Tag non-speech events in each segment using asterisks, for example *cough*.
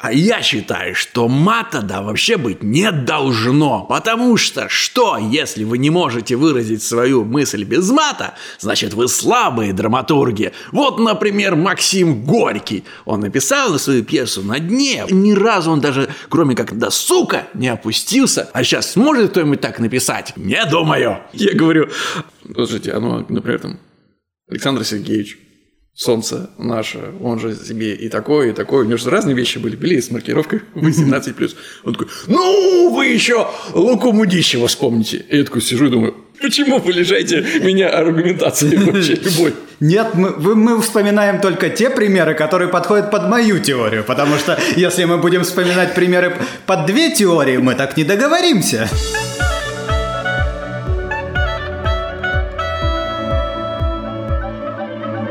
А я считаю, что мата да вообще быть не должно, потому что что, если вы не можете выразить свою мысль без мата, значит вы слабые драматурги. Вот, например, Максим Горький. Он написал свою пьесу на дне, ни разу он даже, кроме как «да сука», не опустился. А сейчас сможет кто-нибудь так написать? Не думаю. Я говорю, слушайте, а ну, например, там, Александр Сергеевич, солнце наше, он же себе и такое, и такое. У него же разные вещи были. Были с маркировкой *laughs* 18+. Он такой, ну, вы еще Луку Мудищева вспомните. И я такой сижу и думаю, Почему вы лежаете меня аргументацией вообще *laughs* любой? Нет, мы, мы вспоминаем только те примеры, которые подходят под мою теорию, потому что если мы будем вспоминать примеры под две теории, мы так не договоримся.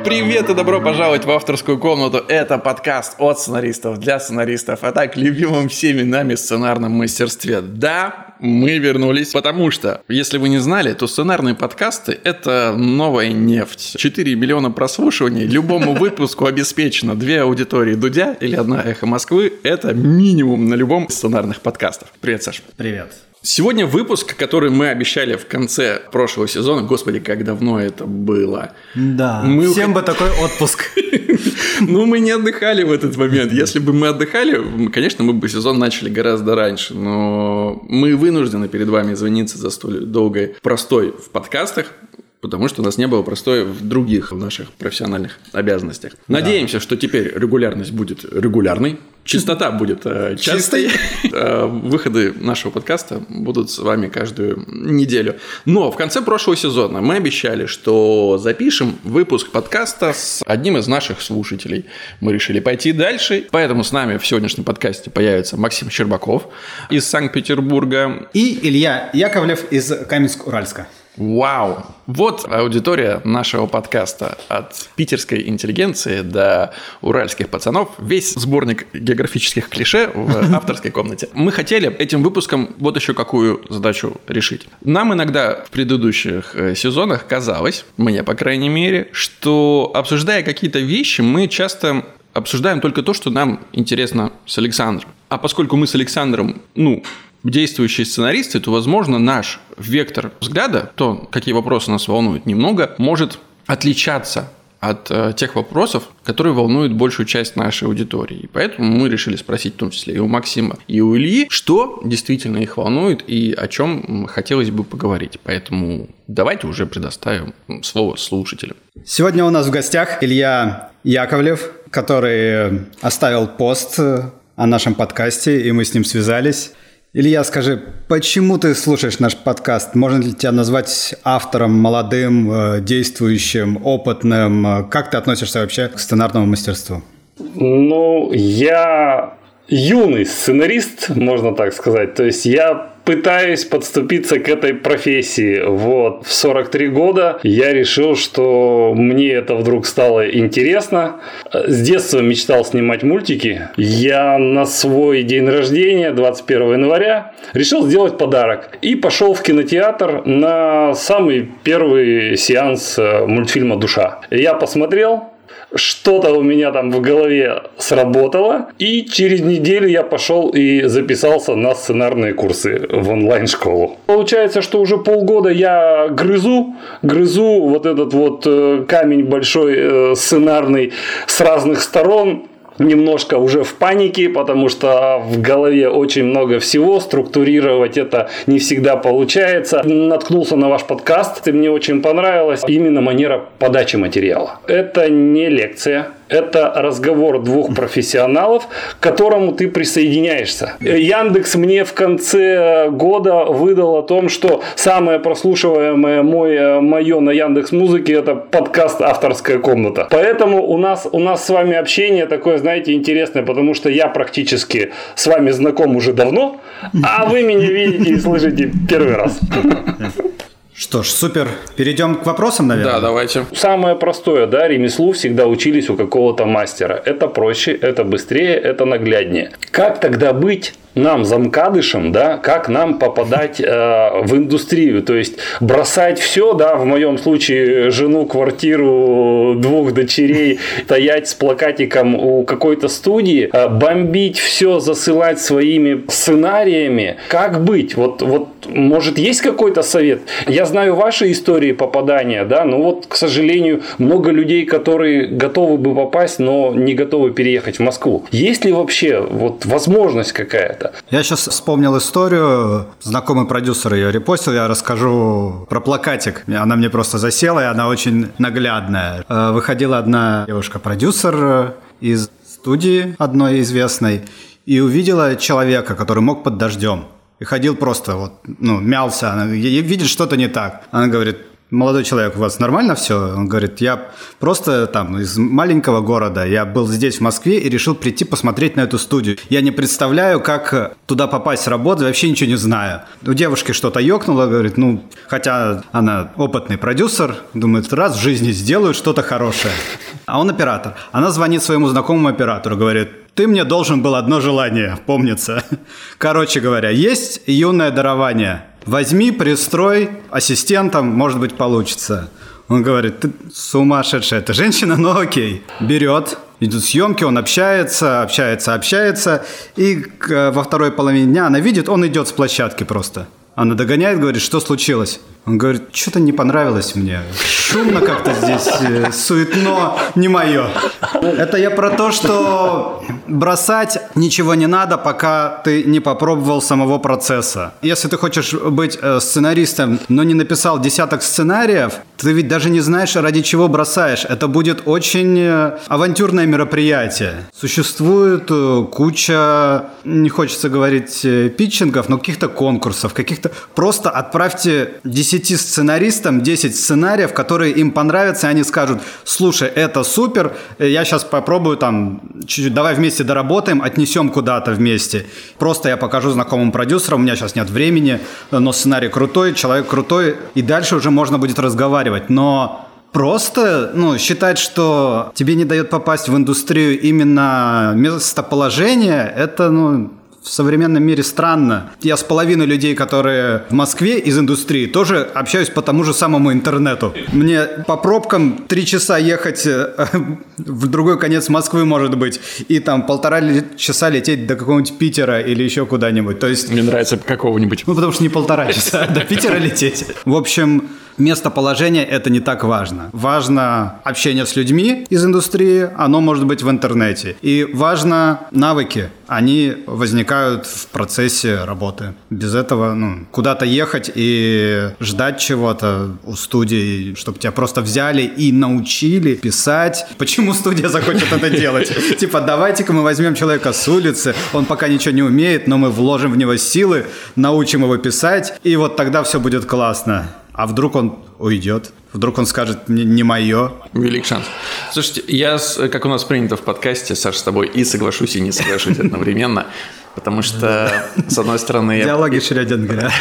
Привет и добро пожаловать в авторскую комнату. Это подкаст от сценаристов для сценаристов, а так любимым всеми нами сценарном мастерстве. Да, мы вернулись, потому что, если вы не знали, то сценарные подкасты – это новая нефть. 4 миллиона прослушиваний, любому выпуску обеспечено две аудитории Дудя или одна Эхо Москвы – это минимум на любом сценарных подкастах. Привет, Саша. Привет. Сегодня выпуск, который мы обещали в конце прошлого сезона. Господи, как давно это было. Да, мы... всем бы такой отпуск. *laughs* Ну, мы не отдыхали в этот момент. Если бы мы отдыхали, конечно, мы бы сезон начали гораздо раньше. Но мы вынуждены перед вами извиниться за столь долгой простой в подкастах потому что у нас не было простое в других наших профессиональных обязанностях. Да. Надеемся, что теперь регулярность будет регулярной, частота будет э, частой, э, выходы нашего подкаста будут с вами каждую неделю. Но в конце прошлого сезона мы обещали, что запишем выпуск подкаста с одним из наших слушателей. Мы решили пойти дальше, поэтому с нами в сегодняшнем подкасте появится Максим Щербаков из Санкт-Петербурга и Илья Яковлев из Каменск-Уральска. Вау! Вот аудитория нашего подкаста. От питерской интеллигенции до уральских пацанов. Весь сборник географических клише в *laughs* авторской комнате. Мы хотели этим выпуском вот еще какую задачу решить. Нам иногда в предыдущих э, сезонах казалось, мне по крайней мере, что обсуждая какие-то вещи, мы часто обсуждаем только то, что нам интересно с Александром. А поскольку мы с Александром, ну, действующие сценаристы, то, возможно, наш вектор взгляда, то, какие вопросы нас волнуют немного, может отличаться от э, тех вопросов, которые волнуют большую часть нашей аудитории. И поэтому мы решили спросить, в том числе и у Максима, и у Ильи, что действительно их волнует и о чем хотелось бы поговорить. Поэтому давайте уже предоставим слово слушателям. Сегодня у нас в гостях Илья Яковлев, который оставил пост о нашем подкасте, и мы с ним связались. Илья, скажи, почему ты слушаешь наш подкаст? Можно ли тебя назвать автором, молодым, э, действующим, опытным? Как ты относишься вообще к сценарному мастерству? Ну, я юный сценарист, можно так сказать. То есть я пытаюсь подступиться к этой профессии. Вот. В 43 года я решил, что мне это вдруг стало интересно. С детства мечтал снимать мультики. Я на свой день рождения, 21 января, решил сделать подарок. И пошел в кинотеатр на самый первый сеанс э, мультфильма «Душа». Я посмотрел, что-то у меня там в голове сработало, и через неделю я пошел и записался на сценарные курсы в онлайн-школу. Получается, что уже полгода я грызу, грызу вот этот вот э, камень большой э, сценарный с разных сторон, немножко уже в панике, потому что в голове очень много всего, структурировать это не всегда получается. Наткнулся на ваш подкаст, и мне очень понравилась именно манера подачи материала. Это не лекция, это разговор двух профессионалов, к которому ты присоединяешься. Яндекс мне в конце года выдал о том, что самое прослушиваемое мое, мое на Яндекс Музыке это подкаст «Авторская комната». Поэтому у нас, у нас с вами общение такое, знаете, интересное, потому что я практически с вами знаком уже давно, а вы меня видите и слышите первый раз. Что ж, супер. Перейдем к вопросам, наверное. Да, давайте. Самое простое, да, ремеслу всегда учились у какого-то мастера. Это проще, это быстрее, это нагляднее. Как тогда быть нам, замкадышам, да, как нам попадать э, в индустрию. То есть бросать все, да, в моем случае жену, квартиру, двух дочерей, стоять с плакатиком у какой-то студии, э, бомбить все, засылать своими сценариями. Как быть? Вот, вот может, есть какой-то совет? Я знаю ваши истории попадания, да, но вот, к сожалению, много людей, которые готовы бы попасть, но не готовы переехать в Москву. Есть ли вообще вот возможность какая-то? Я сейчас вспомнил историю. Знакомый продюсер ее репостил, я расскажу про плакатик. Она мне просто засела, и она очень наглядная. Э, выходила одна девушка-продюсер из студии одной известной и увидела человека, который мог под дождем. И ходил просто вот, ну, мялся. Она видит что-то не так. Она говорит, молодой человек, у вас нормально все? Он говорит, я просто там из маленького города, я был здесь, в Москве, и решил прийти посмотреть на эту студию. Я не представляю, как туда попасть работать, вообще ничего не знаю. У девушки что-то ёкнуло, говорит, ну, хотя она опытный продюсер, думает, раз в жизни сделаю что-то хорошее. А он оператор. Она звонит своему знакомому оператору, говорит, ты мне должен был одно желание, помнится. Короче говоря, есть юное дарование – возьми, пристрой ассистентом, может быть, получится. Он говорит, ты сумасшедшая, это женщина, но окей. Берет, идут съемки, он общается, общается, общается. И во второй половине дня она видит, он идет с площадки просто. Она догоняет, говорит, что случилось? Он говорит, что-то не понравилось мне. Шумно как-то здесь, э, суетно, не мое. Это я про то, что бросать ничего не надо, пока ты не попробовал самого процесса. Если ты хочешь быть э, сценаристом, но не написал десяток сценариев, ты ведь даже не знаешь, ради чего бросаешь. Это будет очень э, авантюрное мероприятие. Существует куча, не хочется говорить питчингов, но каких-то конкурсов, каких-то... Просто отправьте 10 10 сценаристам 10 сценариев, которые им понравятся, и они скажут, слушай, это супер, я сейчас попробую там, чуть-чуть, давай вместе доработаем, отнесем куда-то вместе. Просто я покажу знакомым продюсерам, у меня сейчас нет времени, но сценарий крутой, человек крутой, и дальше уже можно будет разговаривать. Но просто ну, считать, что тебе не дает попасть в индустрию именно местоположение, это ну, в современном мире странно. Я с половиной людей, которые в Москве из индустрии, тоже общаюсь по тому же самому интернету. Мне по пробкам три часа ехать э, *laughs* в другой конец Москвы, может быть, и там полтора часа лететь до какого-нибудь Питера или еще куда-нибудь. То есть... Мне нравится какого-нибудь. Ну, потому что не полтора часа до Питера лететь. В общем, местоположение это не так важно. Важно общение с людьми из индустрии, оно может быть в интернете. И важно навыки, они возникают в процессе работы. Без этого ну, куда-то ехать и ждать чего-то у студии, чтобы тебя просто взяли и научили писать. Почему студия захочет это делать? *laughs* Типа, давайте-ка мы возьмем человека с улицы, он пока ничего не умеет, но мы вложим в него силы, научим его писать, и вот тогда все будет классно. А вдруг он уйдет? Вдруг он скажет не, не мое? Велик шанс. Слушайте, я, как у нас принято в подкасте, Саша, с тобой и соглашусь, и не соглашусь одновременно. Потому что, с одной стороны... Диалоги Шрёдингера.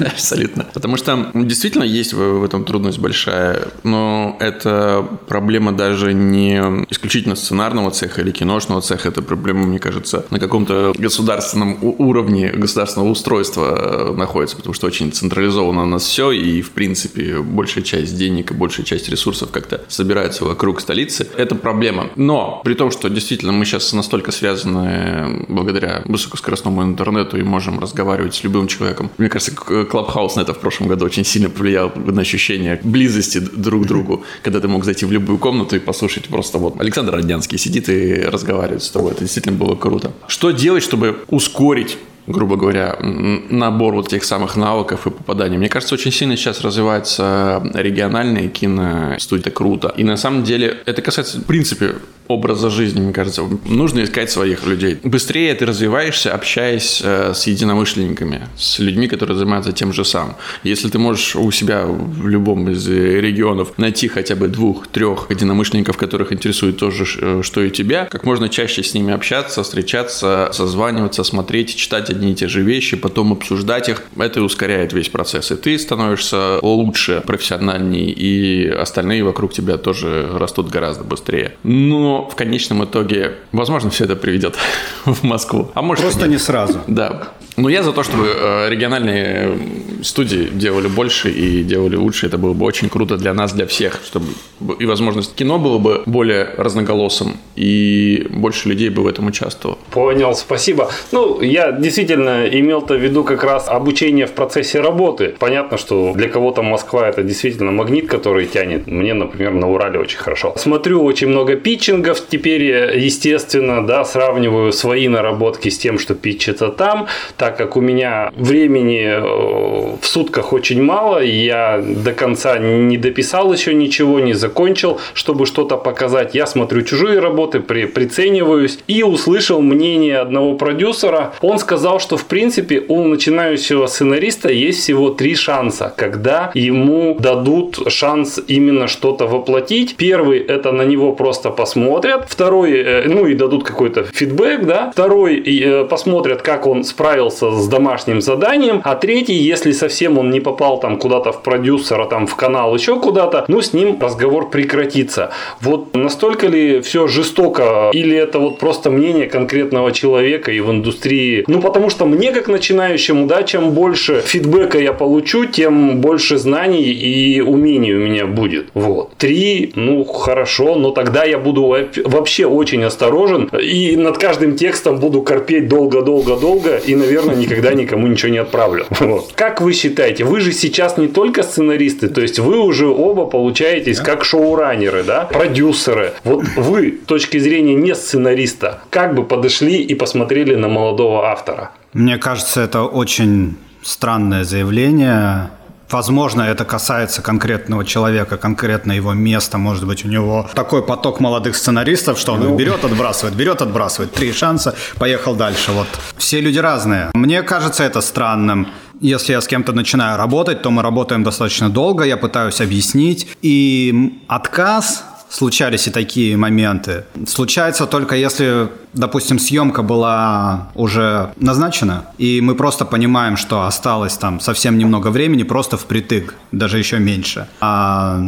*laughs* Абсолютно. Потому что действительно есть в этом трудность большая, но это проблема даже не исключительно сценарного цеха или киношного цеха, это проблема, мне кажется, на каком-то государственном уровне государственного устройства э, находится, потому что очень централизовано у нас все, и, в принципе, большая часть денег и большая часть ресурсов как-то собирается вокруг столицы. Это проблема. Но при том, что действительно мы сейчас настолько связаны благодаря высокоскоростному скоростному интернету и можем разговаривать с любым человеком. Мне кажется, Клабхаус на это в прошлом году очень сильно повлиял на ощущение близости друг к другу, когда ты мог зайти в любую комнату и послушать просто вот Александр Роднянский сидит и разговаривает с тобой. Это действительно было круто. Что делать, чтобы ускорить грубо говоря, набор вот тех самых навыков и попаданий. Мне кажется, очень сильно сейчас развиваются региональные киностудии. Это круто. И на самом деле это касается, в принципе, образа жизни, мне кажется. Нужно искать своих людей. Быстрее ты развиваешься, общаясь э, с единомышленниками, с людьми, которые занимаются тем же самым. Если ты можешь у себя в любом из регионов найти хотя бы двух-трех единомышленников, которых интересует то же, э, что и тебя, как можно чаще с ними общаться, встречаться, созваниваться, смотреть, читать одни и те же вещи, потом обсуждать их, это ускоряет весь процесс. И ты становишься лучше, профессиональней, и остальные вокруг тебя тоже растут гораздо быстрее. Но в конечном итоге, возможно, все это приведет *laughs* в Москву. А может Просто не сразу. Да. Но я за то, чтобы э, региональные студии делали больше и делали лучше. Это было бы очень круто для нас, для всех, чтобы и возможность кино было бы более разноголосым, и больше людей бы в этом участвовало. Понял, спасибо. Ну, я действительно имел-то в виду как раз обучение в процессе работы. Понятно, что для кого-то Москва это действительно магнит, который тянет. Мне, например, на Урале очень хорошо. Смотрю очень много питчингов. Теперь, естественно, да, сравниваю свои наработки с тем, что питчится там так как у меня времени э, в сутках очень мало, я до конца не дописал еще ничего, не закончил, чтобы что-то показать. Я смотрю чужие работы, при, прицениваюсь и услышал мнение одного продюсера. Он сказал, что в принципе у начинающего сценариста есть всего три шанса, когда ему дадут шанс именно что-то воплотить. Первый это на него просто посмотрят, второй, э, ну и дадут какой-то фидбэк, да, второй э, посмотрят, как он справился справился с домашним заданием, а третий, если совсем он не попал там куда-то в продюсера, там в канал, еще куда-то, ну, с ним разговор прекратится. Вот настолько ли все жестоко, или это вот просто мнение конкретного человека и в индустрии? Ну, потому что мне, как начинающему, да, чем больше фидбэка я получу, тем больше знаний и умений у меня будет. Вот. Три, ну, хорошо, но тогда я буду вообще очень осторожен и над каждым текстом буду корпеть долго-долго-долго и, наверное, наверное, никогда никому ничего не отправлю. *laughs* Вот. Как вы считаете, вы же сейчас не только сценаристы, то есть вы уже оба получаетесь как шоураннеры, да, продюсеры. Вот вы, с точки зрения не сценариста, как бы подошли и посмотрели на молодого автора? Мне кажется, это очень странное заявление Возможно, это касается конкретного человека, конкретно его места. Может быть, у него такой поток молодых сценаристов, что он ну... берет, отбрасывает, берет, отбрасывает. Три шанса, поехал дальше. Вот все люди разные. Мне кажется это странным. Если я с кем-то начинаю работать, то мы работаем достаточно долго, я пытаюсь объяснить. И отказ случались и такие моменты. Случается только если, допустим, съемка была уже назначена, и мы просто понимаем, что осталось там совсем немного времени, просто впритык, даже еще меньше, а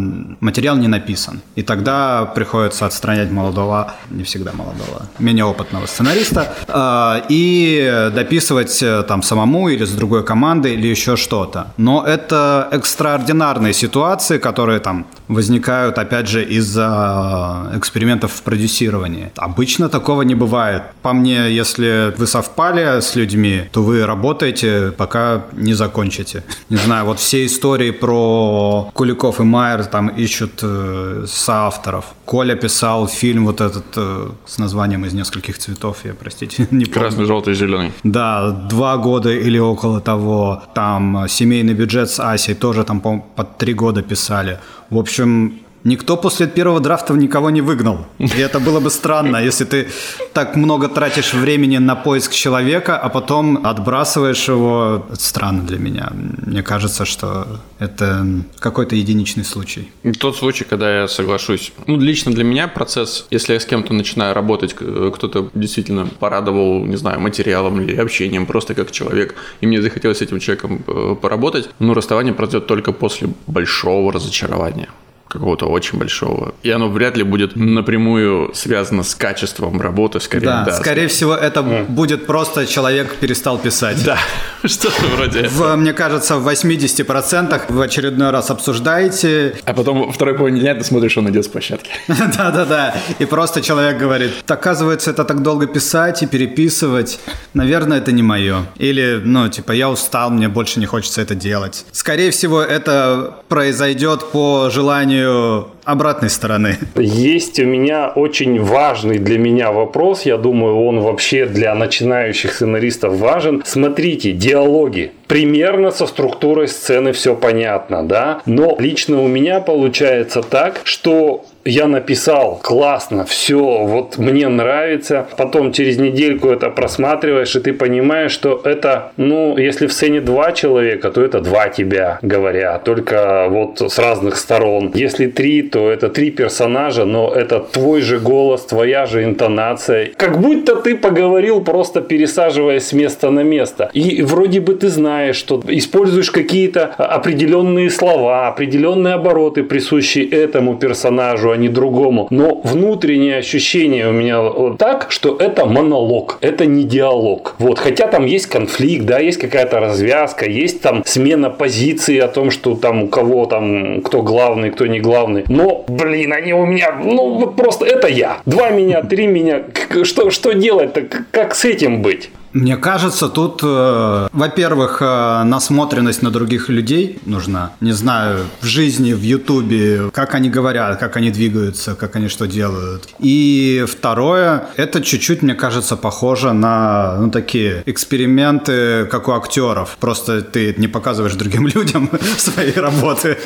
материал не написан. И тогда приходится отстранять молодого, не всегда молодого, менее опытного сценариста, а, и дописывать э, там самому или с другой командой или еще что-то. Но это экстраординарные ситуации, которые там возникают, опять же, из-за Э, экспериментов в продюсировании. Обычно такого не бывает. По мне, если вы совпали с людьми, то вы работаете, пока не закончите. Не знаю, вот все истории про Куликов и Майер там ищут э, соавторов. Коля писал фильм вот этот э, с названием из нескольких цветов, я, простите, *laughs* не помню. Красный, желтый, зеленый. Да, два года или около того. Там семейный бюджет с Асей тоже там, по под три года писали. В общем, Никто после первого драфта никого не выгнал. И это было бы странно, если ты так много тратишь времени на поиск человека, а потом отбрасываешь его. Это странно для меня. Мне кажется, что это какой-то единичный случай. Тот случай, когда я соглашусь. Ну, лично для меня процесс, если я с кем-то начинаю работать, кто-то действительно порадовал, не знаю, материалом или общением, просто как человек, и мне захотелось с этим человеком э, поработать, ну, расставание произойдет только после большого разочарования какого-то очень большого. И оно вряд ли будет напрямую связано с качеством работы, скорее. Да, да скорее всего, это mm. будет просто человек перестал писать. Да, *laughs* что-то вроде в, Мне кажется, в 80% в очередной раз обсуждаете. А потом второй половине дня ты смотришь, он идет с площадки. *laughs* Да-да-да. И просто человек говорит, оказывается, это так долго писать и переписывать. Наверное, это не мое. Или, ну, типа, я устал, мне больше не хочется это делать. Скорее всего, это произойдет по желанию желанию, обратной стороны. Есть у меня очень важный для меня вопрос. Я думаю, он вообще для начинающих сценаристов важен. Смотрите, диалоги. Примерно со структурой сцены все понятно, да? Но лично у меня получается так, что я написал классно, все, вот мне нравится. Потом через недельку это просматриваешь, и ты понимаешь, что это, ну, если в сцене два человека, то это два тебя говоря, только вот с разных сторон. Если три, то это три персонажа, но это твой же голос, твоя же интонация. Как будто ты поговорил, просто пересаживаясь с места на место. И вроде бы ты знаешь, что используешь какие-то определенные слова, определенные обороты, присущие этому персонажу, а не другому. Но внутреннее ощущение у меня вот так, что это монолог, это не диалог. Вот, хотя там есть конфликт, да, есть какая-то развязка, есть там смена позиции о том, что там у кого там, кто главный, кто не главный. Но, блин, они у меня, ну, вот просто это я. Два меня, три меня. Что, что делать-то? Как с этим быть? Мне кажется, тут, э, во-первых, э, насмотренность на других людей нужна. Не знаю, в жизни, в Ютубе, как они говорят, как они двигаются, как они что делают. И второе, это чуть-чуть, мне кажется, похоже на ну, такие эксперименты, как у актеров. Просто ты не показываешь другим *laughs* людям *laughs* свои работы,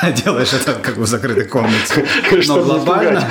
а делаешь это как в закрытой комнате. Но глобально...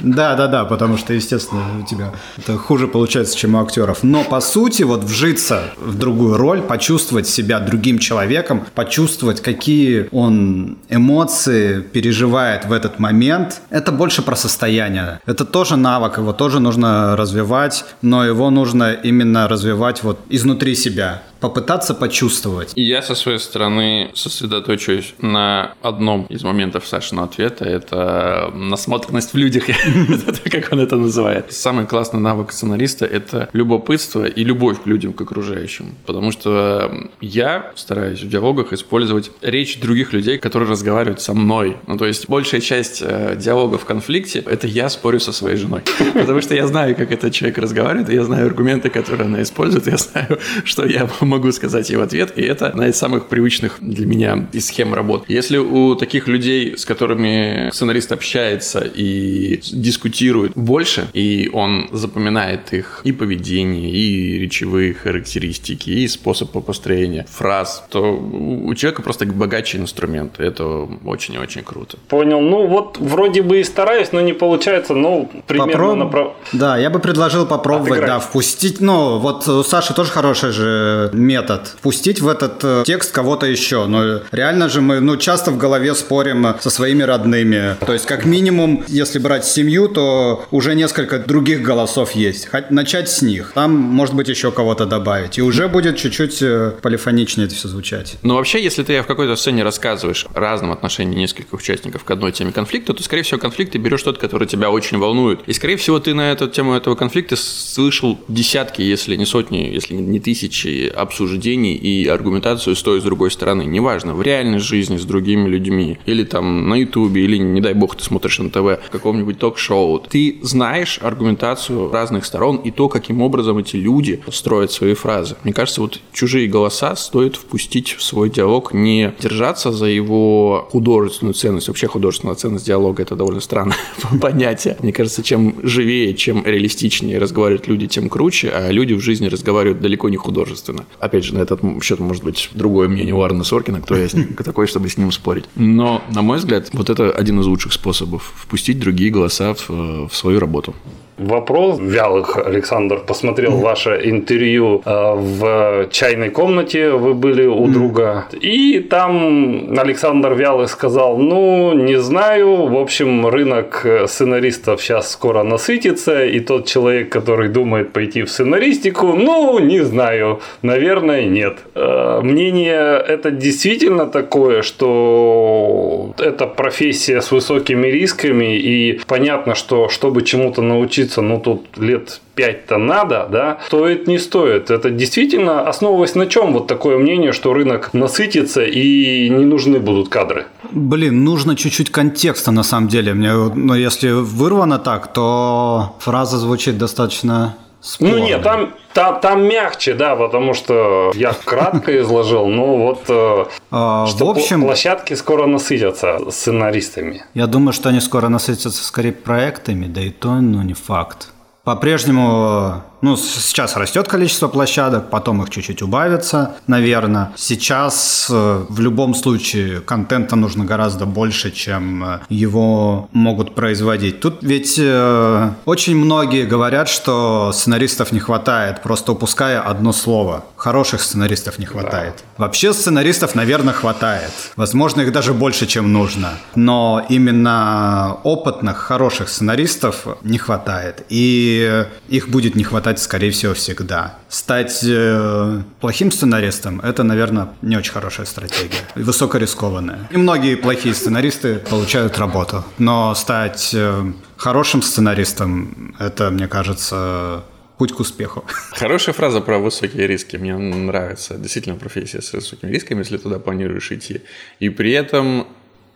Да, да, да, потому что, естественно, у тебя это хуже получается, чем у актеров. Но по сути, вот вжиться в другую роль, почувствовать себя другим человеком, почувствовать, какие он эмоции переживает в этот момент, это больше про состояние. Это тоже навык, его тоже нужно развивать, но его нужно именно развивать вот изнутри себя попытаться почувствовать. И я со своей стороны сосредоточусь на одном из моментов Сашиного ответа. Это насмотренность в людях, *laughs* как он это называет. Самый классный навык сценариста – это любопытство и любовь к людям, к окружающим. Потому что я стараюсь в диалогах использовать речь других людей, которые разговаривают со мной. Ну, то есть большая часть э, диалога в конфликте – это я спорю со своей женой. *laughs* Потому что я знаю, как этот человек разговаривает, я знаю аргументы, которые она использует, я знаю, *laughs* что я могу сказать ей в ответ, и это одна из самых привычных для меня из схем работы. Если у таких людей, с которыми сценарист общается и дискутирует больше, и он запоминает их и поведение, и речевые характеристики, и способ построения фраз, то у человека просто богаче инструмент. Это очень и очень круто. Понял. Ну вот вроде бы и стараюсь, но не получается. Ну, примерно Попроб... направ... Да, я бы предложил попробовать, Отыграть. да, впустить. Ну, вот у Саши тоже хорошая же метод. Впустить в этот э, текст кого-то еще. Но реально же мы ну, часто в голове спорим со своими родными. То есть, как минимум, если брать семью, то уже несколько других голосов есть. Начать с них. Там, может быть, еще кого-то добавить. И уже будет чуть-чуть э, полифоничнее это все звучать. Но вообще, если ты в какой-то сцене рассказываешь о разном отношении нескольких участников к одной теме конфликта, то, скорее всего, конфликт ты берешь тот, который тебя очень волнует. И, скорее всего, ты на эту тему этого конфликта слышал десятки, если не сотни, если не тысячи обсуждений и аргументацию с той и с другой стороны. Неважно, в реальной жизни с другими людьми, или там на ютубе, или, не дай бог, ты смотришь на ТВ, каком-нибудь ток-шоу. Ты знаешь аргументацию разных сторон и то, каким образом эти люди строят свои фразы. Мне кажется, вот чужие голоса стоит впустить в свой диалог, не держаться за его художественную ценность. Вообще художественная ценность диалога – это довольно странное *laughs* понятие. Мне кажется, чем живее, чем реалистичнее разговаривают люди, тем круче, а люди в жизни разговаривают далеко не художественно. Опять же, на этот счет может быть другое мнение у Арна Соркина, кто я с ним, *laughs* такой, чтобы с ним спорить. Но, на мой взгляд, вот это один из лучших способов впустить другие голоса в, в свою работу вопрос. Вялых Александр посмотрел ваше интервью э, в чайной комнате, вы были у друга. И там Александр Вялых сказал, ну, не знаю, в общем, рынок сценаристов сейчас скоро насытится, и тот человек, который думает пойти в сценаристику, ну, не знаю, наверное, нет. Э, мнение это действительно такое, что это профессия с высокими рисками, и понятно, что чтобы чему-то научиться учиться, ну, тут лет пять-то надо, да, стоит, не стоит. Это действительно основываясь на чем вот такое мнение, что рынок насытится и не нужны будут кадры? Блин, нужно чуть-чуть контекста на самом деле. Мне, ну, если вырвано так, то фраза звучит достаточно Спорно. Ну нет, там, там, там мягче, да, потому что я кратко изложил, но вот э, а, что в общем, площадки скоро насытятся сценаристами. Я думаю, что они скоро насытятся скорее проектами, да и то, ну не факт. По-прежнему ну, сейчас растет количество площадок, потом их чуть-чуть убавится, наверное. Сейчас э, в любом случае контента нужно гораздо больше, чем э, его могут производить. Тут ведь э, очень многие говорят, что сценаристов не хватает, просто упуская одно слово. Хороших сценаристов не хватает. Да. Вообще сценаристов, наверное, хватает. Возможно, их даже больше, чем нужно. Но именно опытных, хороших сценаристов не хватает. И их будет не хватать хватать, скорее всего, всегда. Стать э, плохим сценаристом – это, наверное, не очень хорошая стратегия. Высокорискованная. И многие плохие сценаристы получают работу. Но стать э, хорошим сценаристом – это, мне кажется, путь к успеху. Хорошая фраза про высокие риски. Мне нравится. Действительно, профессия с высокими рисками, если туда планируешь идти. И при этом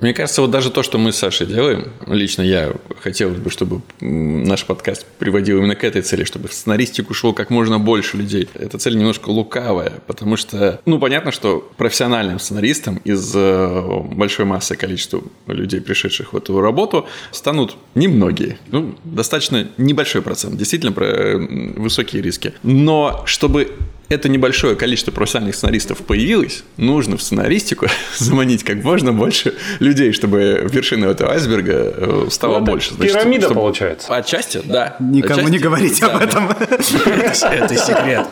мне кажется, вот даже то, что мы с Сашей делаем, лично я хотелось бы, чтобы наш подкаст приводил именно к этой цели, чтобы в сценаристику шло как можно больше людей. Эта цель немножко лукавая, потому что, ну, понятно, что профессиональным сценаристом из э, большой массы количества людей, пришедших в эту работу, станут немногие. Ну, достаточно небольшой процент, действительно, про высокие риски. Но чтобы это небольшое количество профессиональных сценаристов появилось, нужно в сценаристику *laughs* заманить как можно больше людей, чтобы вершина этого айсберга э, стала ну, больше. Значит, пирамида чтобы... получается. Отчасти, да. Никому Отчасти, не говорите об этом. *laughs* Это секрет.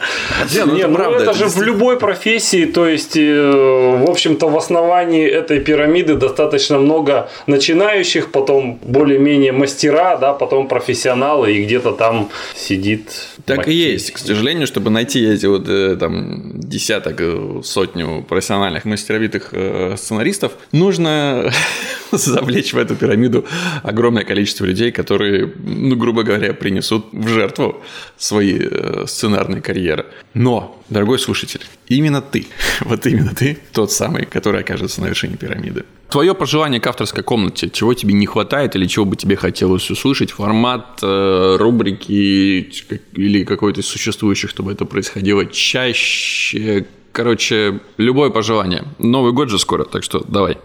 Ну не, ну это же в любой профессии, то есть, э, в общем-то, в основании этой пирамиды достаточно много начинающих, потом более-менее мастера, да, потом профессионалы, и где-то там сидит. Так и есть. К сожалению, чтобы найти эти вот э, там десяток, сотню профессиональных мастеровитых сценаристов, нужно *laughs* завлечь в эту пирамиду огромное количество людей, которые, ну, грубо говоря, принесут в жертву свои э, сценарные карьеры. Но, дорогой слушатель, именно ты, *laughs* вот именно ты, тот самый, который окажется на вершине пирамиды. Твое пожелание к авторской комнате, чего тебе не хватает или чего бы тебе хотелось услышать, формат, э, рубрики или какой-то из существующих, чтобы это происходило чаще, короче, любое пожелание. Новый год же скоро, так что давай.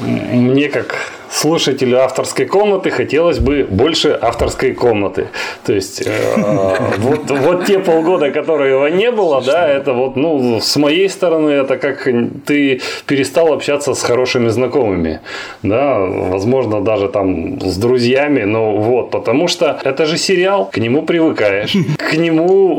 Мне как слушателю авторской комнаты хотелось бы больше авторской комнаты. То есть э, вот, вот те полгода, которые его не было, да, это вот, ну, с моей стороны, это как ты перестал общаться с хорошими знакомыми, да, возможно, даже там с друзьями, но вот, потому что это же сериал, к нему привыкаешь, к нему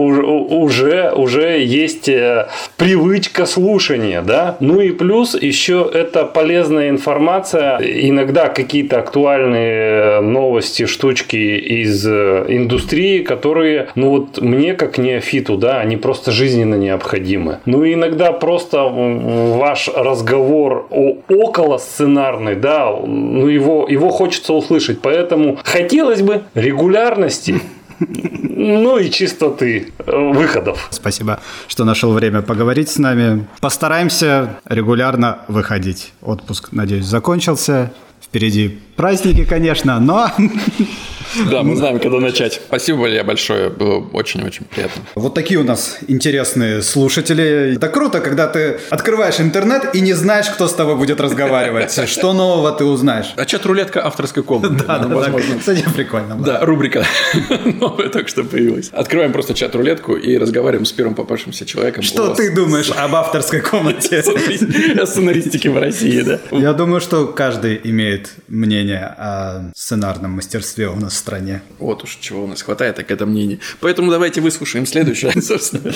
уже, уже есть э, привычка слушания, да, ну и плюс еще это полезная информация, иногда какие-то актуальные новости, штучки из э, индустрии, которые, ну вот мне как неофиту, да, они просто жизненно необходимы. Ну и иногда просто ваш разговор о, около сценарный, да, ну его, его хочется услышать, поэтому хотелось бы регулярности *laughs* ну и чистоты э, выходов. Спасибо, что нашел время поговорить с нами. Постараемся регулярно выходить. Отпуск, надеюсь, закончился. Впереди. Праздники, конечно, но *laughs* Да, мы знаем, когда начать. Спасибо, Валерия, большое. Было очень-очень приятно. Вот такие у нас интересные слушатели. Это круто, когда ты открываешь интернет и не знаешь, кто с тобой будет разговаривать. *laughs* Что нового ты узнаешь? А чат-рулетка авторской комнаты. Да, да, возможно. Кстати, прикольно. Да, рубрика *laughs* новая только что появилась. Открываем просто чат-рулетку и разговариваем с первым попавшимся человеком. Что ты думаешь об авторской комнате? *laughs* О сценаристике в России, да? Я думаю, что каждый имеет мнение о сценарном мастерстве у нас стране. Вот уж чего у нас хватает, так это мнение. Поэтому давайте выслушаем следующее. *laughs* Собственно,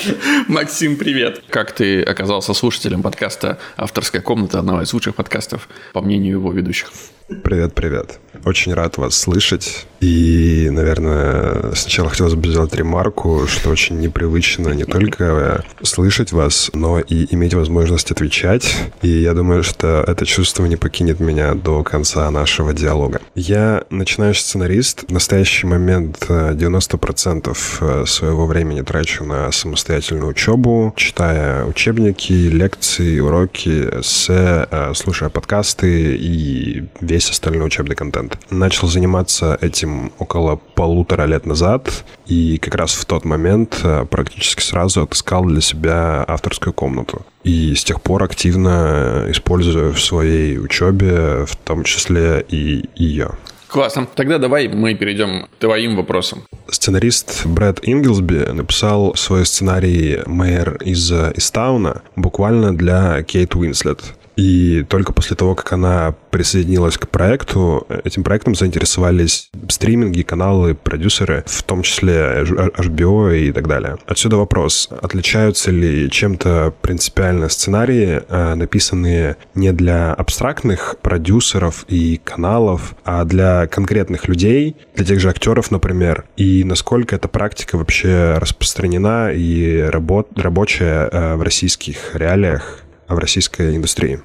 Максим, привет. Как ты оказался слушателем подкаста «Авторская комната», одного из лучших подкастов, по мнению его ведущих? Привет, привет. Очень рад вас слышать. И, наверное, сначала хотелось бы сделать ремарку, что очень непривычно не только слышать вас, но и иметь возможность отвечать. И я думаю, что это чувство не покинет меня до конца нашего диалога. Я начинающий сценарист. В настоящий момент 90% э, своего времени трачу на самостоятельную учебу, читая учебники, лекции, уроки, эссе, э, слушая подкасты и весь весь остальной учебный контент. Начал заниматься этим около полутора лет назад, и как раз в тот момент э, практически сразу отыскал для себя авторскую комнату. И с тех пор активно использую в своей учебе, в том числе и ее. Классно. Тогда давай мы перейдем к твоим вопросам. Сценарист Брэд Ингелсби написал свой сценарий «Мэйр из Истауна» буквально для Кейт Уинслет. И только после того, как она присоединилась к проекту, этим проектом заинтересовались стриминги, каналы, продюсеры, в том числе HBO и так далее. Отсюда вопрос, отличаются ли чем-то принципиально сценарии, э, написанные не для абстрактных продюсеров и каналов, а для конкретных людей, для тех же актеров, например, и насколько эта практика вообще распространена и работ, рабочая э, в российских реалиях, в российской индустрии?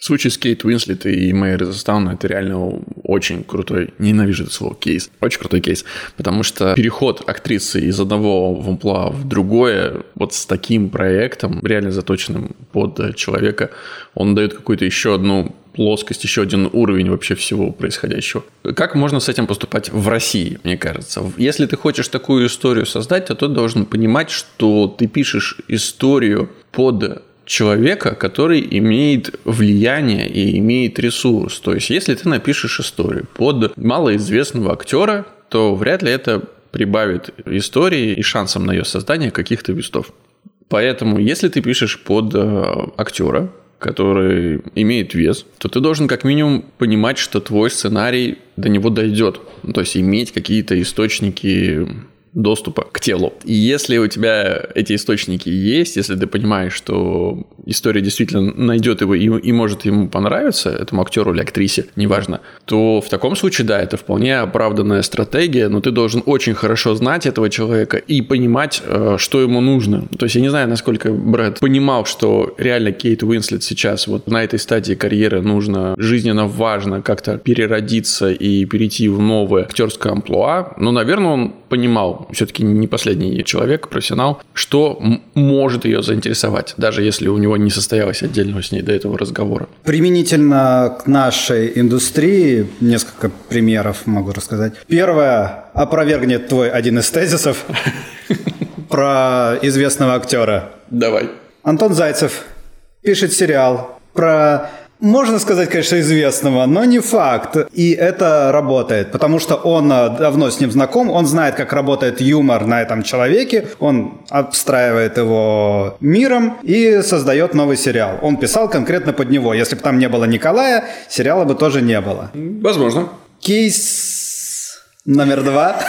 Случай с Кейт Уинслет и Мэйр Застауна – это реально очень крутой, ненавижу это слово, кейс. Очень крутой кейс, потому что переход актрисы из одного вампла в другое, вот с таким проектом, реально заточенным под человека, он дает какую-то еще одну плоскость, еще один уровень вообще всего происходящего. Как можно с этим поступать в России, мне кажется? Если ты хочешь такую историю создать, то ты должен понимать, что ты пишешь историю под человека, который имеет влияние и имеет ресурс. То есть, если ты напишешь историю под малоизвестного актера, то вряд ли это прибавит истории и шансам на ее создание каких-то вестов. Поэтому, если ты пишешь под э, актера, который имеет вес, то ты должен как минимум понимать, что твой сценарий до него дойдет. То есть иметь какие-то источники доступа к телу. И если у тебя эти источники есть, если ты понимаешь, что история действительно найдет его и, и может ему понравиться, этому актеру или актрисе, неважно, то в таком случае, да, это вполне оправданная стратегия, но ты должен очень хорошо знать этого человека и понимать, э, что ему нужно. То есть я не знаю, насколько Брэд понимал, что реально Кейт Уинслет сейчас вот на этой стадии карьеры нужно жизненно важно как-то переродиться и перейти в новое актерское амплуа, но, наверное, он понимал, все-таки не последний человек, профессионал, что может ее заинтересовать, даже если у него не состоялось отдельного с ней до этого разговора. Применительно к нашей индустрии несколько примеров могу рассказать. Первое опровергнет твой один из тезисов *laughs* про известного актера. Давай. Антон Зайцев пишет сериал про можно сказать, конечно, известного, но не факт. И это работает, потому что он э, давно с ним знаком, он знает, как работает юмор на этом человеке, он обстраивает его миром и создает новый сериал. Он писал конкретно под него. Если бы там не было Николая, сериала бы тоже не было. Возможно. Кейс номер два.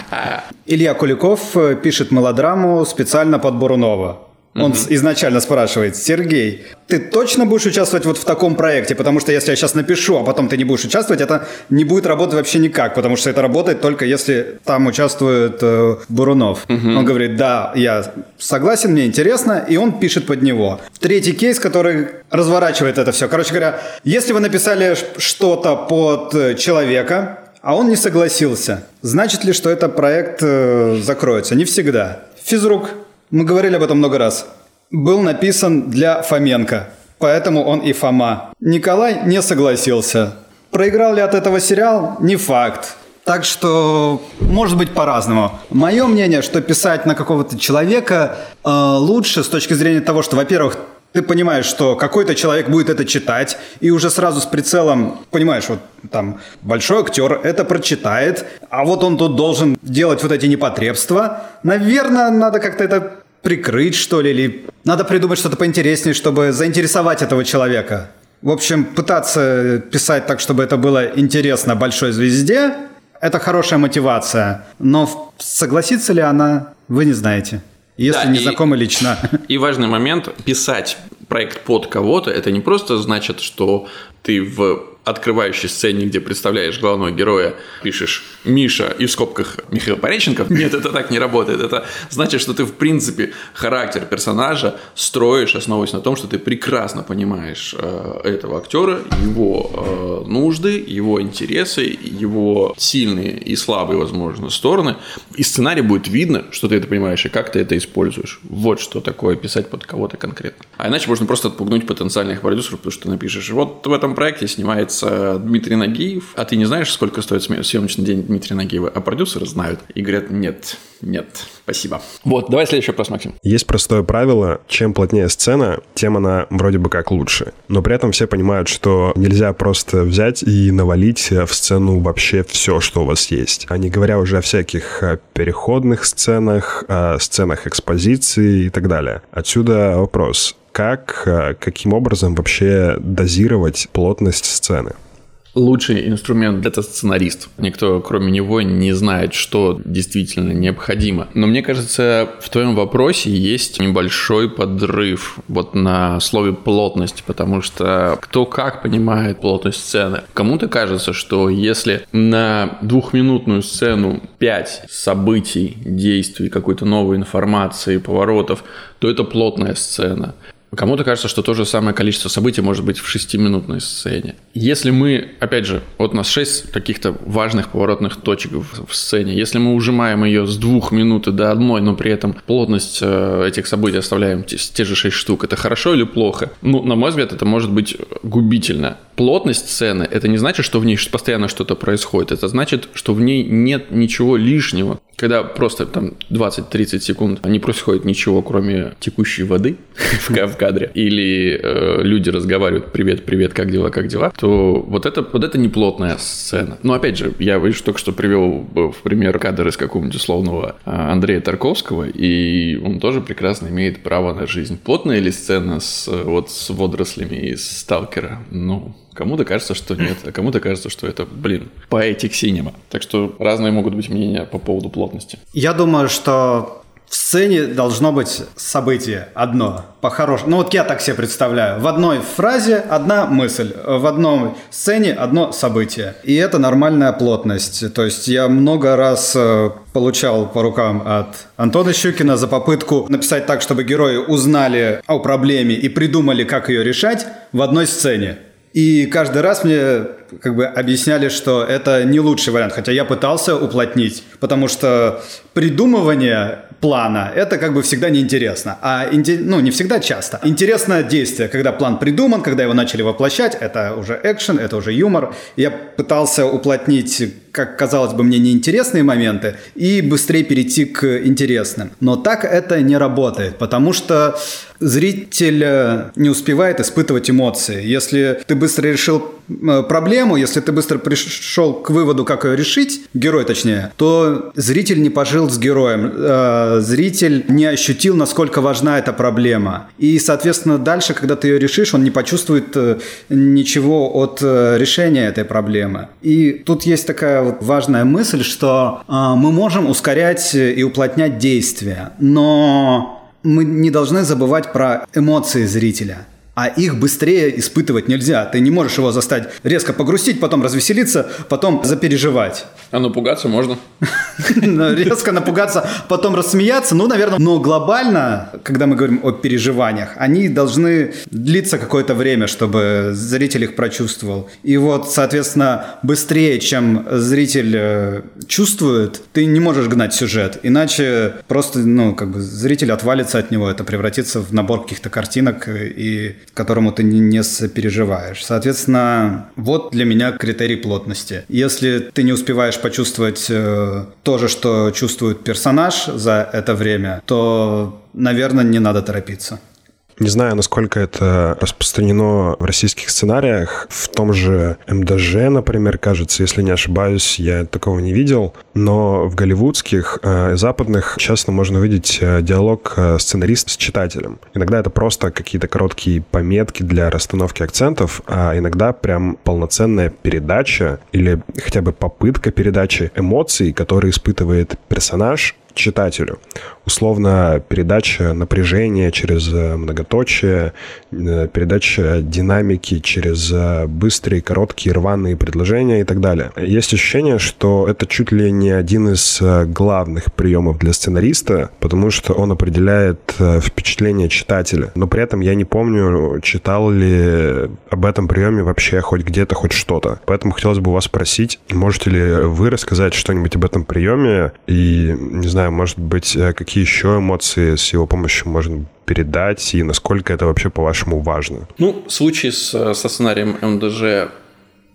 *laughs* Илья Куликов э, пишет мелодраму специально под Бурунова. Он mm изначально спрашивает, Сергей, ты точно будешь участвовать вот в таком проекте? Потому что если я сейчас напишу, а потом ты не будешь участвовать, это не будет работать вообще никак, потому что это работает только если там участвует э, Бурунов. mm Он говорит, да, я согласен, мне интересно, и он пишет под него. Третий кейс, который разворачивает это все. Короче говоря, если вы написали что-то под э, человека, а он не согласился, значит ли, что этот проект э, закроется? Не всегда. Физрук мы говорили об этом много раз. Был написан для Фоменко, поэтому он и Фома. Николай не согласился. Проиграл ли от этого сериал? Не факт. Так что может быть по-разному. Мое мнение, что писать на какого-то человека э, лучше с точки зрения того, что, во-первых, ты понимаешь, что какой-то человек будет это читать, и уже сразу с прицелом, понимаешь, вот там большой актер это прочитает, а вот он тут должен делать вот эти непотребства. Наверное, надо как-то это прикрыть, что ли, или надо придумать что-то поинтереснее, чтобы заинтересовать этого человека. В общем, пытаться писать так, чтобы это было интересно большой звезде, это хорошая мотивация. Но согласится ли она, вы не знаете. Если да, не и, знакомы лично. *laughs* И важный момент, писать проект под кого-то, это не просто значит, что ты в открывающей сцене, где представляешь главного героя, пишешь «Миша» и в скобках Михаил Пореченков. *laughs* Нет, это так не работает. Это значит, что ты, в принципе, характер персонажа строишь, основываясь на том, что ты прекрасно понимаешь э, этого актера, его э, нужды, его интересы, его сильные и слабые, возможно, стороны. И сценарий будет видно, что ты это понимаешь и как ты это используешь. Вот что такое писать под кого-то конкретно. А иначе можно просто отпугнуть потенциальных продюсеров, потому что ты напишешь, вот в этом проекте снимается появляется Дмитрий Нагиев, а ты не знаешь, сколько стоит съемочный день Дмитрия Нагиева, а продюсеры знают и говорят, нет, нет, спасибо. Вот, давай следующий вопрос, Максим. Есть простое правило, чем плотнее сцена, тем она вроде бы как лучше. Но при этом все понимают, что нельзя просто взять и навалить в сцену вообще все, что у вас есть. А не говоря уже о всяких э, переходных сценах, о сценах экспозиции и так далее. Отсюда вопрос как, э, каким образом вообще дозировать плотность сцены? лучший инструмент это сценарист. Никто, кроме него, не знает, что действительно необходимо. Но мне кажется, в твоем вопросе есть небольшой подрыв вот на слове плотность, потому что кто как понимает плотность сцены. Кому-то кажется, что если на двухминутную сцену 5 событий, действий, какой-то новой информации, поворотов, то это плотная сцена. Кому-то кажется, что то же самое количество событий может быть в шестиминутной сцене. Если мы, опять же, вот у нас шесть каких-то важных поворотных точек в, сцене, если мы ужимаем ее с двух минуты до одной, но при этом плотность э, этих событий оставляем те, те же шесть штук, это хорошо или плохо? Ну, на мой взгляд, это может быть губительно. Плотность сцены – это не значит, что в ней постоянно что-то происходит, это значит, что в ней нет ничего лишнего. Когда просто там 20-30 секунд не происходит ничего, кроме текущей воды *laughs* в кадре, или э, люди разговаривают «Привет, привет, как дела, как дела?», то вот это, вот это не плотная сцена. Но опять же, я, видишь, только что привел в пример кадр из какого-нибудь условного э, Андрея Тарковского, и он тоже прекрасно имеет право на жизнь. Плотная ли сцена с, вот, с водорослями из «Сталкера»? Ну, Кому-то кажется, что нет, а кому-то кажется, что это, блин, поэтик синема. Так что разные могут быть мнения по поводу плотности. Я думаю, что в сцене должно быть событие одно, по-хорошему. Ну вот я так себе представляю. В одной фразе одна мысль, в одной сцене одно событие. И это нормальная плотность. То есть я много раз э, получал по рукам от Антона Щукина за попытку написать так, чтобы герои узнали о проблеме и придумали, как ее решать в одной сцене. И каждый раз мне как бы объясняли, что это не лучший вариант, хотя я пытался уплотнить, потому что придумывание плана это как бы всегда неинтересно, а ну не всегда часто. Интересно действие, когда план придуман, когда его начали воплощать, это уже экшен, это уже юмор. Я пытался уплотнить, как казалось бы мне, неинтересные моменты и быстрее перейти к интересным. Но так это не работает, потому что зритель э, не успевает испытывать эмоции. Если ты быстро решил проблему, если ты быстро пришел к выводу, как ее решить, герой точнее, то зритель не пожил с героем, э, зритель не ощутил, насколько важна эта проблема. И, соответственно, дальше, когда ты ее решишь, он не почувствует ничего от решения этой проблемы. И тут есть такая вот важная мысль, что мы можем ускорять и уплотнять действия, но мы не должны забывать про эмоции зрителя а их быстрее испытывать нельзя. Ты не можешь его застать резко погрустить, потом развеселиться, потом запереживать. А напугаться можно. *laughs* Резко напугаться, потом рассмеяться, ну, наверное. Но глобально, когда мы говорим о переживаниях, они должны длиться какое-то время, чтобы зритель их прочувствовал. И вот, соответственно, быстрее, чем зритель э, чувствует, ты не можешь гнать сюжет. Иначе просто, ну, как бы зритель отвалится от него, это превратится в набор каких-то картинок и которому ты не сопереживаешь. Соответственно, вот для меня критерий плотности. Если ты не успеваешь почувствовать э, то же, что чувствует персонаж за это время, то, наверное, не надо торопиться. Не знаю, насколько это распространено в российских сценариях. В том же МДЖ, например, кажется, если не ошибаюсь, я такого не видел. Но в голливудских, э, западных часто можно увидеть э, диалог э, сценарист с читателем. Иногда это просто какие-то короткие пометки для расстановки акцентов, а иногда прям полноценная передача или хотя бы попытка передачи эмоций, которые испытывает персонаж читателю. Условно, передача напряжения через э, многоточие, э, передача динамики через э, быстрые, короткие, рваные предложения и так далее. Есть ощущение, что это чуть ли не один из главных приемов для сценариста, потому что он определяет впечатление читателя. Но при этом я не помню, читал ли об этом приеме вообще хоть где-то, хоть что-то. Поэтому хотелось бы вас спросить, можете ли вы рассказать что-нибудь об этом приеме и, не знаю, знаю, может быть, э, какие еще эмоции с его помощью можно передать и насколько это вообще, по-вашему, важно? Ну, случай с, со сценарием МДЖ,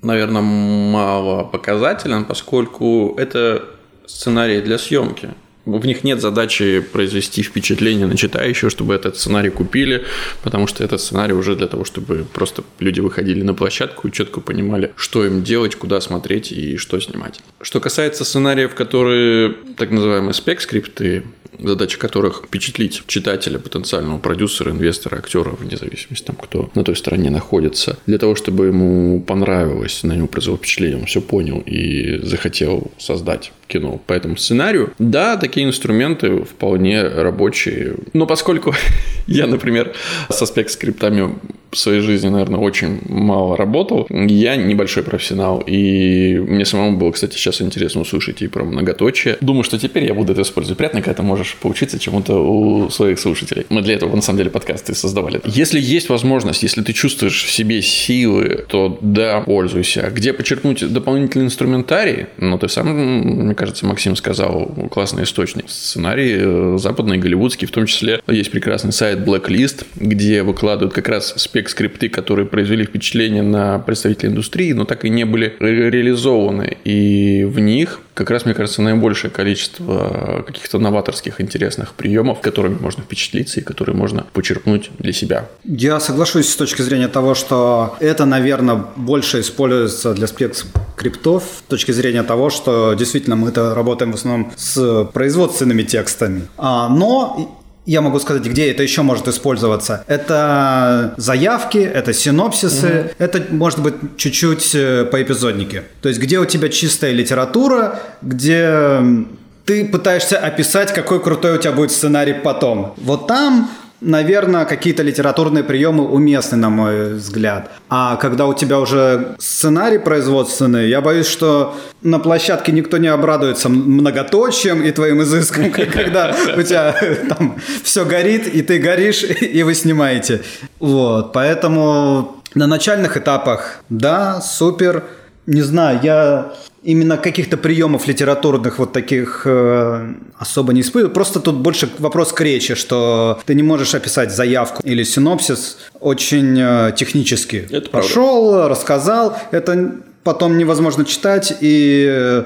наверное, мало показателен, поскольку это сценарий для съемки. В них нет задачи произвести впечатление на читающего, чтобы этот сценарий купили, потому что этот сценарий уже для того, чтобы просто люди выходили на площадку и четко понимали, что им делать, куда смотреть и что снимать. Что касается сценариев, которые так называемые спек-скрипты, задача которых впечатлить читателя, потенциального продюсера, инвестора, актера, вне зависимости там, кто на той стороне находится, для того, чтобы ему понравилось, на него произвело впечатление, он все понял и захотел создать кино по этому сценарию. Да, такие инструменты вполне рабочие. Но поскольку *laughs* я, например, со спек-скриптами в своей жизни, наверное, очень мало работал, я небольшой профессионал. И мне самому было, кстати, сейчас интересно услышать и про многоточие. Думаю, что теперь я буду это использовать. Приятно, когда ты можешь поучиться чему-то у своих слушателей. Мы для этого, на самом деле, подкасты создавали. Если есть возможность, если ты чувствуешь в себе силы, то да, пользуйся. Где почерпнуть дополнительный инструментарий? Ну, ты сам, мне кажется, Максим сказал, классный источник. Сценарий э, западный, голливудский, в том числе есть прекрасный сайт Blacklist, где выкладывают как раз спек-скрипты, которые произвели впечатление на представителей индустрии, но так и не были реализованы. И в них как раз, мне кажется, наибольшее количество каких-то новаторских интересных приемов, которыми можно впечатлиться и которые можно почерпнуть для себя. Я соглашусь с точки зрения того, что это, наверное, больше используется для спецкриптов с точки зрения того, что действительно мы-то работаем в основном с производственными текстами. А, но я могу сказать, где это еще может использоваться. Это заявки, это синопсисы, угу. это может быть чуть-чуть э, по эпизоднике. То есть где у тебя чистая литература, где ты пытаешься описать, какой крутой у тебя будет сценарий потом. Вот там наверное, какие-то литературные приемы уместны, на мой взгляд. А когда у тебя уже сценарий производственный, я боюсь, что на площадке никто не обрадуется многоточием и твоим изыском, *laughs* когда у тебя там все горит, и ты горишь, *laughs* и вы снимаете. Вот, поэтому на начальных этапах, да, супер. Не знаю, я именно каких-то приемов литературных вот таких э, особо не испытываю. Просто тут больше вопрос к речи, что ты не можешь описать заявку или синопсис очень э, технически. Это Пошел, правда. рассказал, это потом невозможно читать и э,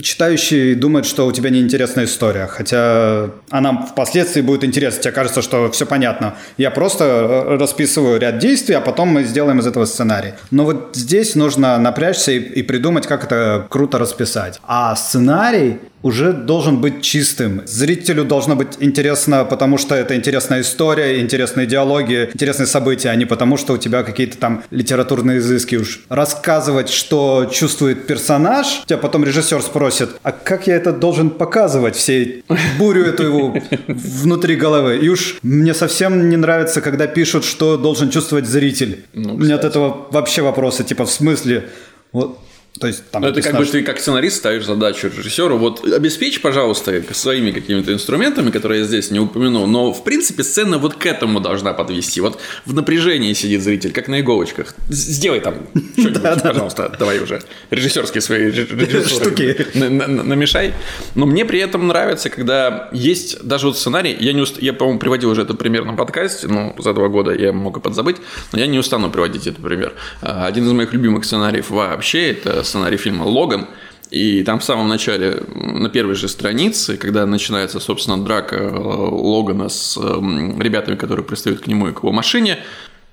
читающий думает, что у тебя неинтересная история, хотя она впоследствии будет интересна. Тебе кажется, что все понятно. Я просто э, расписываю ряд действий, а потом мы сделаем из этого сценарий. Но вот здесь нужно напрячься и, и придумать, как это круто расписать. А сценарий уже должен быть чистым. Зрителю должно быть интересно, потому что это интересная история, интересные диалоги, интересные события, а не потому, что у тебя какие-то там литературные изыски уж. Рассказывать, что чувствует персонаж, тебя потом режиссер спросит, а как я это должен показывать, все бурю эту его внутри головы. И уж мне совсем не нравится, когда пишут, что должен чувствовать зритель. Ну, У меня от этого вообще вопросы, типа, в смысле, вот то есть, там, это как бы ты как сценарист ставишь задачу режиссеру, вот обеспечь, пожалуйста, своими какими-то инструментами, которые я здесь не упомянул, но в принципе сцена вот к этому должна подвести. Вот в напряжении сидит зритель, как на иголочках. Сделай там *laughs* что-нибудь, пожалуйста, давай уже режиссерские свои штуки намешай. Но мне при этом нравится, когда есть даже вот сценарий, я, не я по-моему, приводил уже этот пример на подкасте, ну, за два года я мог и подзабыть, но я не устану приводить этот пример. А, один из моих любимых сценариев вообще – это сценарий фильма «Логан», и там в самом начале, на первой же странице, когда начинается, собственно, драка э, Логана с эм, ребятами, которые пристают к нему и к его машине,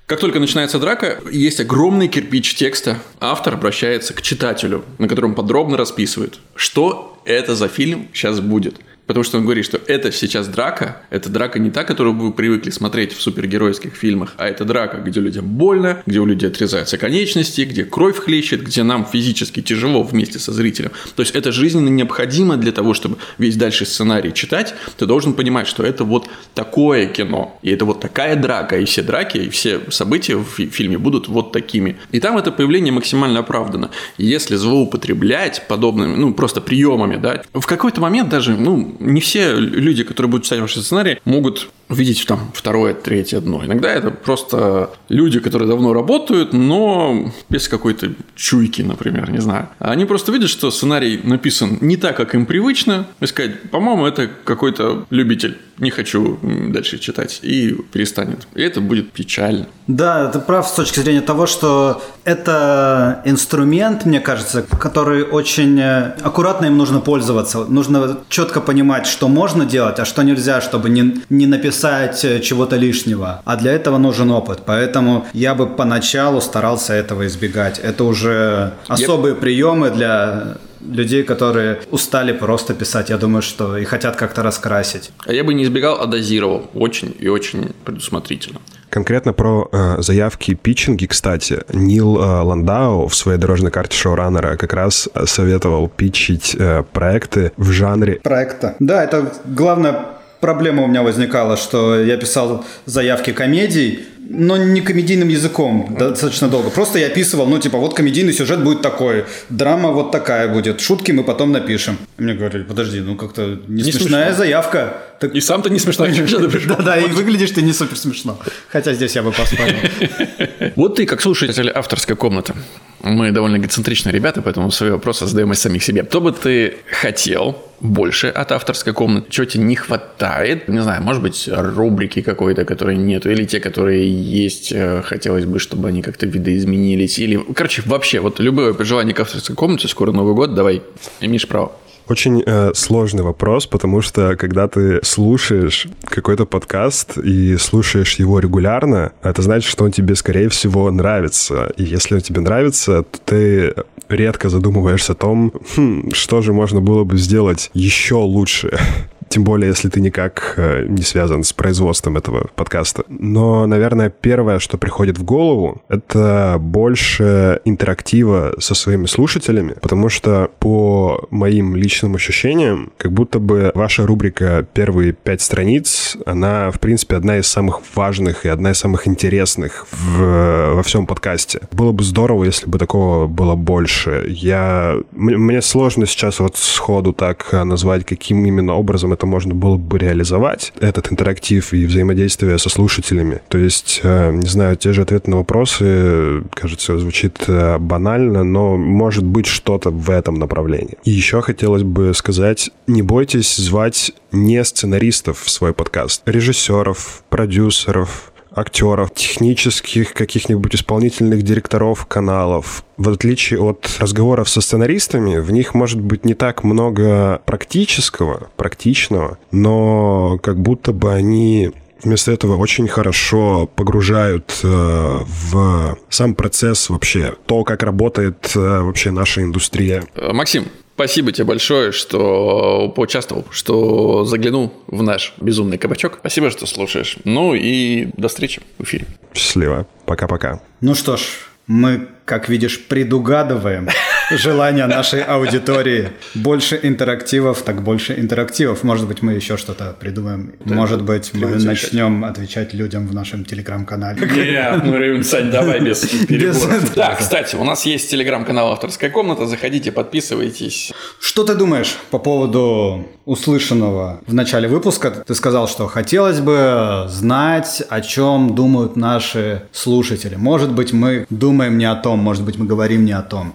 как только начинается драка, есть огромный кирпич текста. Автор обращается к читателю, на котором подробно расписывает, что это за фильм сейчас будет – Потому что он говорит, что это сейчас драка, это драка не та, которую вы привыкли смотреть в супергеройских фильмах, а это драка, где людям больно, где у людей отрезаются конечности, где кровь хлещет, где нам физически тяжело вместе со зрителем. То есть это жизненно необходимо для того, чтобы весь дальше сценарий читать, ты должен понимать, что это вот такое кино, и это вот такая драка, и все драки, и все события в фильме будут вот такими. И там это появление максимально оправдано. Если злоупотреблять подобными, ну, просто приемами, да, в какой-то момент даже, ну, не все люди, которые будут читать ваши сценарии, могут видеть там второе, третье дно. Иногда это просто люди, которые давно работают, но без какой-то чуйки, например, не знаю. Они просто видят, что сценарий написан не так, как им привычно, и сказать, по-моему, это какой-то любитель, не хочу дальше читать, и перестанет. И это будет печально. Да, ты прав с точки зрения того, что это инструмент, мне кажется, который очень э, аккуратно им нужно пользоваться. Нужно четко понимать, что можно делать, а что нельзя, чтобы не, не написать э, чего-то лишнего. А для этого нужен опыт. Поэтому я бы поначалу старался этого избегать. Это уже особые я... приемы для людей, которые устали просто писать, я думаю, что и хотят как-то раскрасить. А я бы не избегал, а дозировал очень и очень предусмотрительно. Конкретно про э, заявки питчинги, кстати, Нил э, Ландау в своей дорожной карте шоураннера как раз советовал питчить э, проекты в жанре... Проекта. Да, это главная проблема у меня возникала, что я писал заявки комедий, но не комедийным языком достаточно долго. Просто я описывал, ну, типа, вот комедийный сюжет будет такой, драма вот такая будет, шутки мы потом напишем. И мне говорили, подожди, ну, как-то не, не смешная смешно. заявка. Так... И сам-то не смешной. *laughs* Да-да, и выглядишь ты не супер смешно. Хотя здесь я бы поспорил. *laughs* Вот ты, как слушатель авторской комнаты, мы довольно эгоцентричные ребята, поэтому свои вопросы задаем из самих себе. Что бы ты хотел больше от авторской комнаты? Чего тебе не хватает? Не знаю, может быть, рубрики какой-то, которой нету, или те, которые есть, э, хотелось бы, чтобы они как-то видоизменились, или... Короче, вообще, вот любое пожелание к авторской комнате, скоро Новый год, давай, имеешь право. Очень э, сложный вопрос, потому что когда ты слушаешь какой-то подкаст и слушаешь его регулярно, это значит, что он тебе, скорее всего, нравится. И если он тебе нравится, то ты редко задумываешься о том, хм, что же можно было бы сделать еще лучше. Тем более, если ты никак э, не связан с производством этого подкаста. Но, наверное, первое, что приходит в голову, это больше интерактива со своими слушателями, потому что по моим личным ощущениям, как будто бы ваша рубрика «Первые пять страниц», она, в принципе, одна из самых важных и одна из самых интересных в, во всем подкасте. Было бы здорово, если бы такого было больше. Я... Мне сложно сейчас вот сходу так назвать, каким именно образом это можно было бы реализовать, этот интерактив и взаимодействие со слушателями. То есть, э, не знаю, те же ответы на вопросы, кажется, звучит э, банально, но может быть что-то в этом направлении. И еще хотелось бы сказать, не бойтесь звать не сценаристов в свой подкаст, режиссеров, продюсеров, актеров, технических каких-нибудь исполнительных директоров каналов. В отличие от разговоров со сценаристами, в них может быть не так много практического, практичного, но как будто бы они вместо этого очень хорошо погружают э, в сам процесс вообще, то, как работает э, вообще наша индустрия. Максим, Спасибо тебе большое, что поучаствовал, что заглянул в наш безумный кабачок. Спасибо, что слушаешь. Ну и до встречи в эфире. Счастливо. Пока-пока. Ну что ж, мы, как видишь, предугадываем желание нашей аудитории. Больше интерактивов, так больше интерактивов. Может быть, мы еще что-то придумаем. Да, Может быть, мы начнем отвечать людям в нашем телеграм-канале. Нет, ну, Сань, давай без переборов. Да, кстати, у нас есть телеграм-канал «Авторская комната». Заходите, подписывайтесь. Что ты думаешь по поводу услышанного в начале выпуска? Ты сказал, что хотелось бы знать, о чем думают наши слушатели. Может быть, мы думаем не о том, может быть, мы говорим не о том.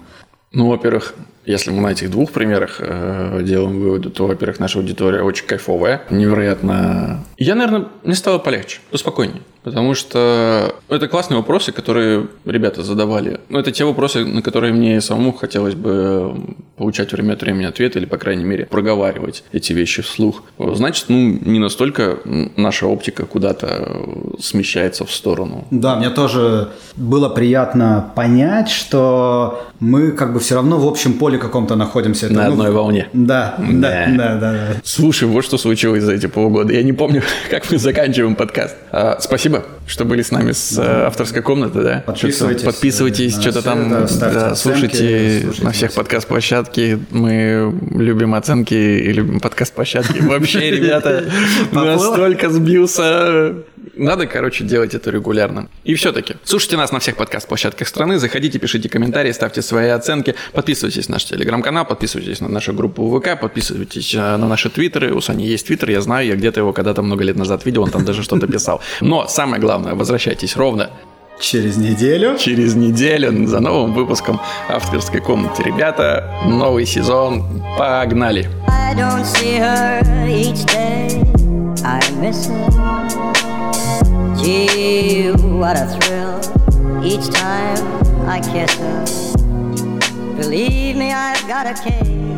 Ну, во-первых, если мы на этих двух примерах э, делаем выводы, то, во-первых, наша аудитория очень кайфовая, невероятно... Я, наверное, мне стало полегче, поспокойнее. Потому что это классные вопросы, которые ребята задавали. Ну, это те вопросы, на которые мне самому хотелось бы получать время от времени ответ или, по крайней мере, проговаривать эти вещи вслух. Значит, ну, не настолько наша оптика куда-то смещается в сторону. Да, мне тоже было приятно понять, что мы как бы все равно в общем поле каком-то находимся. Это, на ну, одной волне. Да, да, да, да, да. Слушай, вот что случилось за эти полгода. Я не помню, *laughs* как мы заканчиваем подкаст. А, спасибо. Что были с нами с э, авторской комнаты, да? Подписывайтесь. Что-то Подписывайтесь, что-то там, это, да, оценки, слушайте слушайте на всех нас. подкаст-площадке. Мы любим оценки и любим подкаст-площадки. *laughs* Вообще, ребята, настолько сбился. Надо, короче, делать это регулярно. И все-таки, слушайте нас на всех подкаст-площадках страны, заходите, пишите комментарии, ставьте свои оценки, подписывайтесь на наш телеграм-канал, подписывайтесь на нашу группу ВК, подписывайтесь э, на наши твиттеры. У Сани есть твиттер, я знаю, я где-то его когда-то много лет назад видел, он там даже что-то писал. Но самое главное, возвращайтесь ровно Через неделю. через неделю за новым выпуском авторской комнаты. Ребята, новый сезон, погнали! Gee, what a thrill each time I kiss her. Believe me, I've got a case